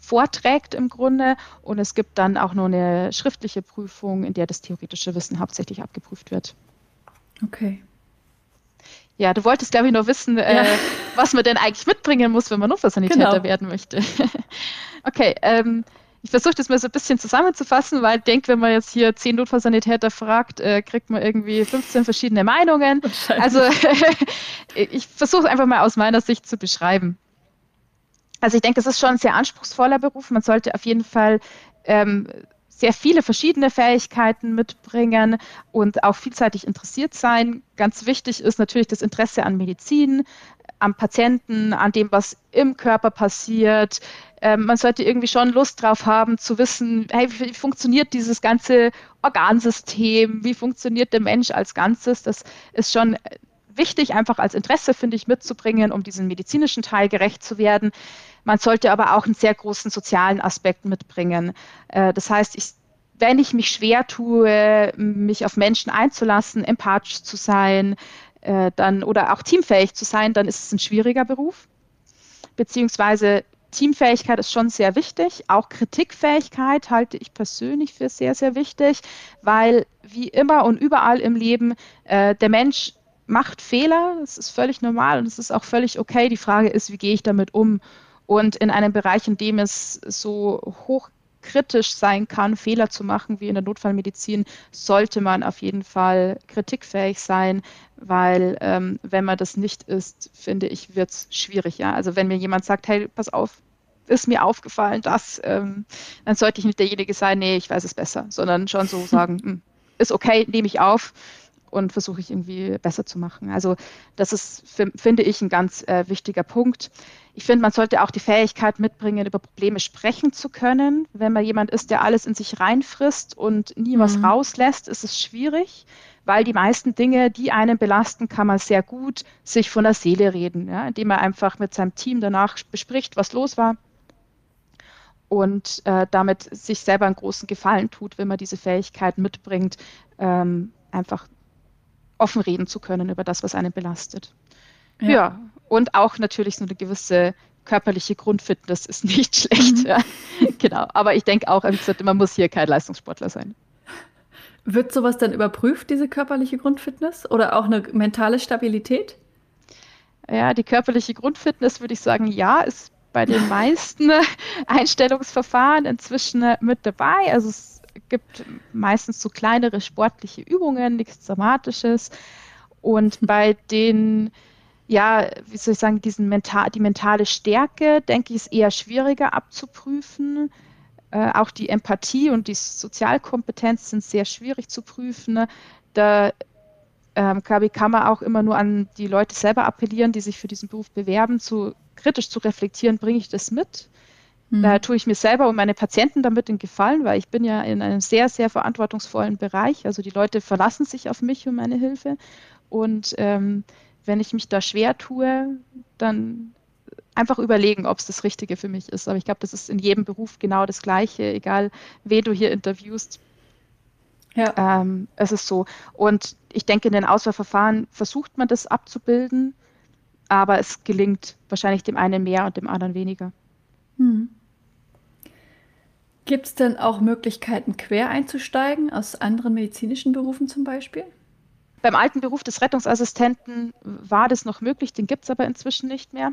vorträgt im Grunde. Und es gibt dann auch noch eine schriftliche Prüfung, in der das theoretische Wissen hauptsächlich abgeprüft wird. Okay. Ja, du wolltest, glaube ich, noch wissen, äh, ja. äh, was man denn eigentlich mitbringen muss, wenn man Notfallsanitäter genau. werden möchte. okay, ähm, ich versuche das mal so ein bisschen zusammenzufassen, weil ich denke, wenn man jetzt hier zehn Notfallsanitäter fragt, äh, kriegt man irgendwie 15 verschiedene Meinungen. Also ich versuche einfach mal aus meiner Sicht zu beschreiben. Also ich denke, es ist schon ein sehr anspruchsvoller Beruf. Man sollte auf jeden Fall ähm, sehr viele verschiedene Fähigkeiten mitbringen und auch vielseitig interessiert sein. Ganz wichtig ist natürlich das Interesse an Medizin, am Patienten, an dem, was im Körper passiert. Ähm, man sollte irgendwie schon Lust drauf haben zu wissen, hey, wie funktioniert dieses ganze Organsystem, wie funktioniert der Mensch als Ganzes. Das ist schon wichtig, einfach als Interesse, finde ich, mitzubringen, um diesem medizinischen Teil gerecht zu werden. Man sollte aber auch einen sehr großen sozialen Aspekt mitbringen. Äh, das heißt, ich, wenn ich mich schwer tue, mich auf Menschen einzulassen, empathisch zu sein, äh, dann oder auch teamfähig zu sein, dann ist es ein schwieriger Beruf. Beziehungsweise Teamfähigkeit ist schon sehr wichtig. Auch Kritikfähigkeit halte ich persönlich für sehr, sehr wichtig, weil wie immer und überall im Leben äh, der Mensch macht Fehler. Es ist völlig normal und es ist auch völlig okay. Die Frage ist, wie gehe ich damit um? Und in einem Bereich, in dem es so hochkritisch sein kann, Fehler zu machen wie in der Notfallmedizin, sollte man auf jeden Fall kritikfähig sein, weil ähm, wenn man das nicht ist, finde ich, wird es schwierig. Ja? Also wenn mir jemand sagt, hey, pass auf, ist mir aufgefallen, das, ähm, dann sollte ich nicht derjenige sein, nee, ich weiß es besser, sondern schon so sagen, hm, ist okay, nehme ich auf und versuche ich irgendwie besser zu machen. Also das ist, finde ich, ein ganz äh, wichtiger Punkt. Ich finde, man sollte auch die Fähigkeit mitbringen, über Probleme sprechen zu können. Wenn man jemand ist, der alles in sich reinfrisst und nie mhm. was rauslässt, ist es schwierig, weil die meisten Dinge, die einen belasten, kann man sehr gut sich von der Seele reden, ja, indem man einfach mit seinem Team danach bespricht, was los war und äh, damit sich selber einen großen Gefallen tut, wenn man diese Fähigkeit mitbringt, ähm, einfach offen reden zu können über das, was einen belastet. Ja, ja. und auch natürlich so eine gewisse körperliche Grundfitness ist nicht schlecht. Mhm. Ja. Genau. Aber ich denke auch, wie gesagt, man muss hier kein Leistungssportler sein. Wird sowas dann überprüft, diese körperliche Grundfitness oder auch eine mentale Stabilität? Ja, die körperliche Grundfitness würde ich sagen, ja, ist bei den meisten Einstellungsverfahren inzwischen mit dabei. Also es gibt meistens so kleinere sportliche Übungen, nichts Dramatisches. Und bei den, ja, wie soll ich sagen, diesen mental, die mentale Stärke, denke ich, ist eher schwieriger abzuprüfen. Äh, auch die Empathie und die Sozialkompetenz sind sehr schwierig zu prüfen. Da ähm, glaube ich, kann man auch immer nur an die Leute selber appellieren, die sich für diesen Beruf bewerben, zu kritisch zu reflektieren, bringe ich das mit? Mhm. Da tue ich mir selber und meine Patienten damit den Gefallen, weil ich bin ja in einem sehr, sehr verantwortungsvollen Bereich. Also die Leute verlassen sich auf mich und meine Hilfe. Und ähm, wenn ich mich da schwer tue, dann einfach überlegen, ob es das Richtige für mich ist. Aber ich glaube, das ist in jedem Beruf genau das Gleiche, egal wen du hier interviewst. Ja. Ähm, es ist so. Und ich denke, in den Auswahlverfahren versucht man das abzubilden, aber es gelingt wahrscheinlich dem einen mehr und dem anderen weniger. Hm. Gibt es denn auch Möglichkeiten, quer einzusteigen, aus anderen medizinischen Berufen zum Beispiel? Beim alten Beruf des Rettungsassistenten war das noch möglich, den gibt es aber inzwischen nicht mehr.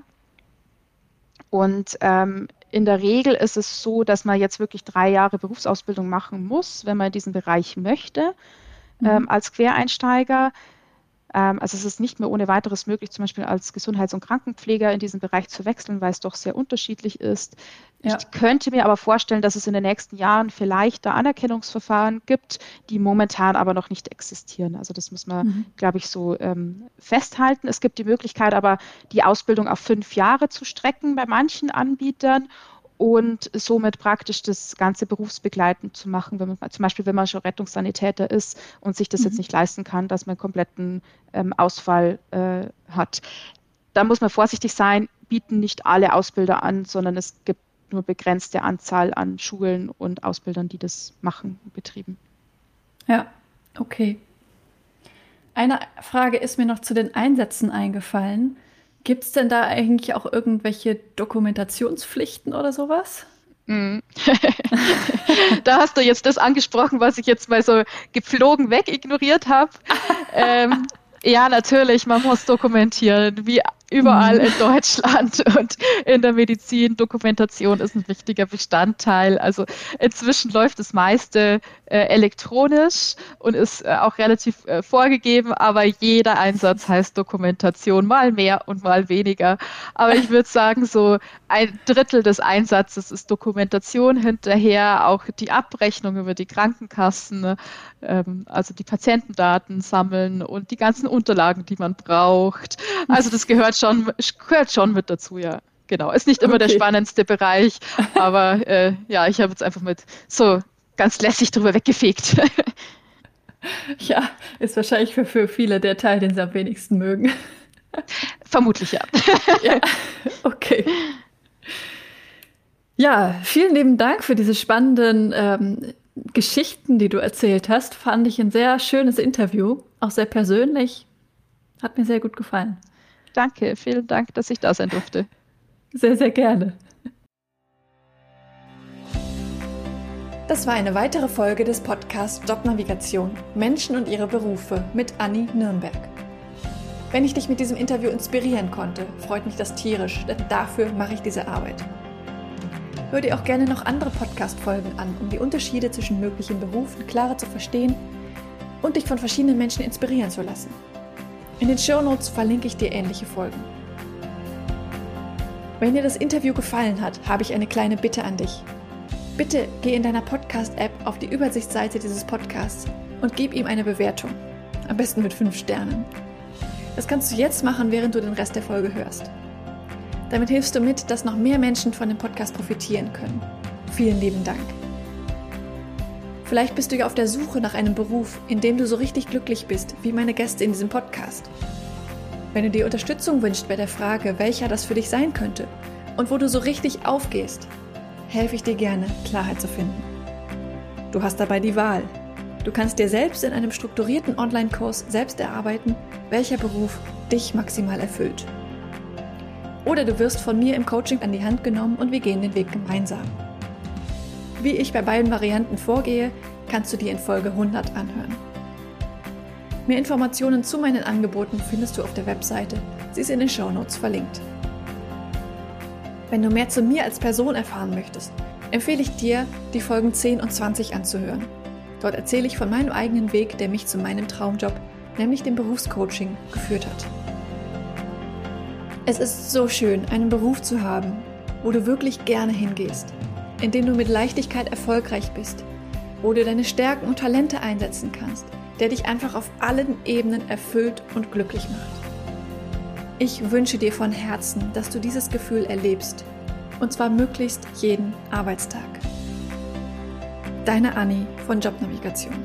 Und ähm, in der Regel ist es so, dass man jetzt wirklich drei Jahre Berufsausbildung machen muss, wenn man diesen Bereich möchte, mhm. ähm, als Quereinsteiger. Ähm, also es ist nicht mehr ohne weiteres möglich, zum Beispiel als Gesundheits- und Krankenpfleger in diesen Bereich zu wechseln, weil es doch sehr unterschiedlich ist. Ja. Ich könnte mir aber vorstellen, dass es in den nächsten Jahren vielleicht da Anerkennungsverfahren gibt, die momentan aber noch nicht existieren. Also das muss man, mhm. glaube ich, so ähm, festhalten. Es gibt die Möglichkeit aber, die Ausbildung auf fünf Jahre zu strecken bei manchen Anbietern und somit praktisch das ganze berufsbegleitend zu machen, wenn man zum Beispiel, wenn man schon Rettungssanitäter ist und sich das mhm. jetzt nicht leisten kann, dass man einen kompletten ähm, Ausfall äh, hat. Da muss man vorsichtig sein, bieten nicht alle Ausbilder an, sondern es gibt nur begrenzte Anzahl an Schulen und Ausbildern, die das machen, betrieben. Ja, okay. Eine Frage ist mir noch zu den Einsätzen eingefallen. Gibt es denn da eigentlich auch irgendwelche Dokumentationspflichten oder sowas? Mm. da hast du jetzt das angesprochen, was ich jetzt mal so gepflogen weg ignoriert habe. ähm, ja, natürlich, man muss dokumentieren, wie überall mhm. in Deutschland und in der Medizin. Dokumentation ist ein wichtiger Bestandteil. Also inzwischen läuft das meiste äh, elektronisch und ist äh, auch relativ äh, vorgegeben, aber jeder Einsatz heißt Dokumentation, mal mehr und mal weniger. Aber ich würde sagen, so ein Drittel des Einsatzes ist Dokumentation hinterher, auch die Abrechnung über die Krankenkassen, ähm, also die Patientendaten sammeln und die ganzen Unterlagen, die man braucht. Also das gehört schon, gehört schon mit dazu, ja. Genau, ist nicht immer okay. der spannendste Bereich, aber äh, ja, ich habe jetzt einfach mit so ganz lässig drüber weggefegt. ja, ist wahrscheinlich für, für viele der Teil, den sie am wenigsten mögen. Vermutlich ja. ja. Okay. Ja, vielen lieben Dank für diese spannenden ähm, Geschichten, die du erzählt hast. Fand ich ein sehr schönes Interview, auch sehr persönlich. Hat mir sehr gut gefallen. Danke, vielen Dank, dass ich da sein durfte. Sehr, sehr gerne. Das war eine weitere Folge des Podcasts Jobnavigation Menschen und ihre Berufe mit Anni Nürnberg. Wenn ich dich mit diesem Interview inspirieren konnte, freut mich das tierisch, denn dafür mache ich diese Arbeit. Hör dir auch gerne noch andere Podcast-Folgen an, um die Unterschiede zwischen möglichen Berufen klarer zu verstehen und dich von verschiedenen Menschen inspirieren zu lassen. In den Show Notes verlinke ich dir ähnliche Folgen. Wenn dir das Interview gefallen hat, habe ich eine kleine Bitte an dich. Bitte geh in deiner Podcast-App auf die Übersichtsseite dieses Podcasts und gib ihm eine Bewertung. Am besten mit 5 Sternen. Das kannst du jetzt machen, während du den Rest der Folge hörst. Damit hilfst du mit, dass noch mehr Menschen von dem Podcast profitieren können. Vielen lieben Dank. Vielleicht bist du ja auf der Suche nach einem Beruf, in dem du so richtig glücklich bist, wie meine Gäste in diesem Podcast. Wenn du dir Unterstützung wünschst bei der Frage, welcher das für dich sein könnte und wo du so richtig aufgehst, helfe ich dir gerne, Klarheit zu finden. Du hast dabei die Wahl. Du kannst dir selbst in einem strukturierten Online-Kurs selbst erarbeiten, welcher Beruf dich maximal erfüllt. Oder du wirst von mir im Coaching an die Hand genommen und wir gehen den Weg gemeinsam. Wie ich bei beiden Varianten vorgehe, kannst du dir in Folge 100 anhören. Mehr Informationen zu meinen Angeboten findest du auf der Webseite. Sie ist in den Show Notes verlinkt. Wenn du mehr zu mir als Person erfahren möchtest, empfehle ich dir, die Folgen 10 und 20 anzuhören. Dort erzähle ich von meinem eigenen Weg, der mich zu meinem Traumjob, nämlich dem Berufscoaching, geführt hat. Es ist so schön, einen Beruf zu haben, wo du wirklich gerne hingehst in dem du mit Leichtigkeit erfolgreich bist, wo du deine Stärken und Talente einsetzen kannst, der dich einfach auf allen Ebenen erfüllt und glücklich macht. Ich wünsche dir von Herzen, dass du dieses Gefühl erlebst, und zwar möglichst jeden Arbeitstag. Deine Anni von Jobnavigation.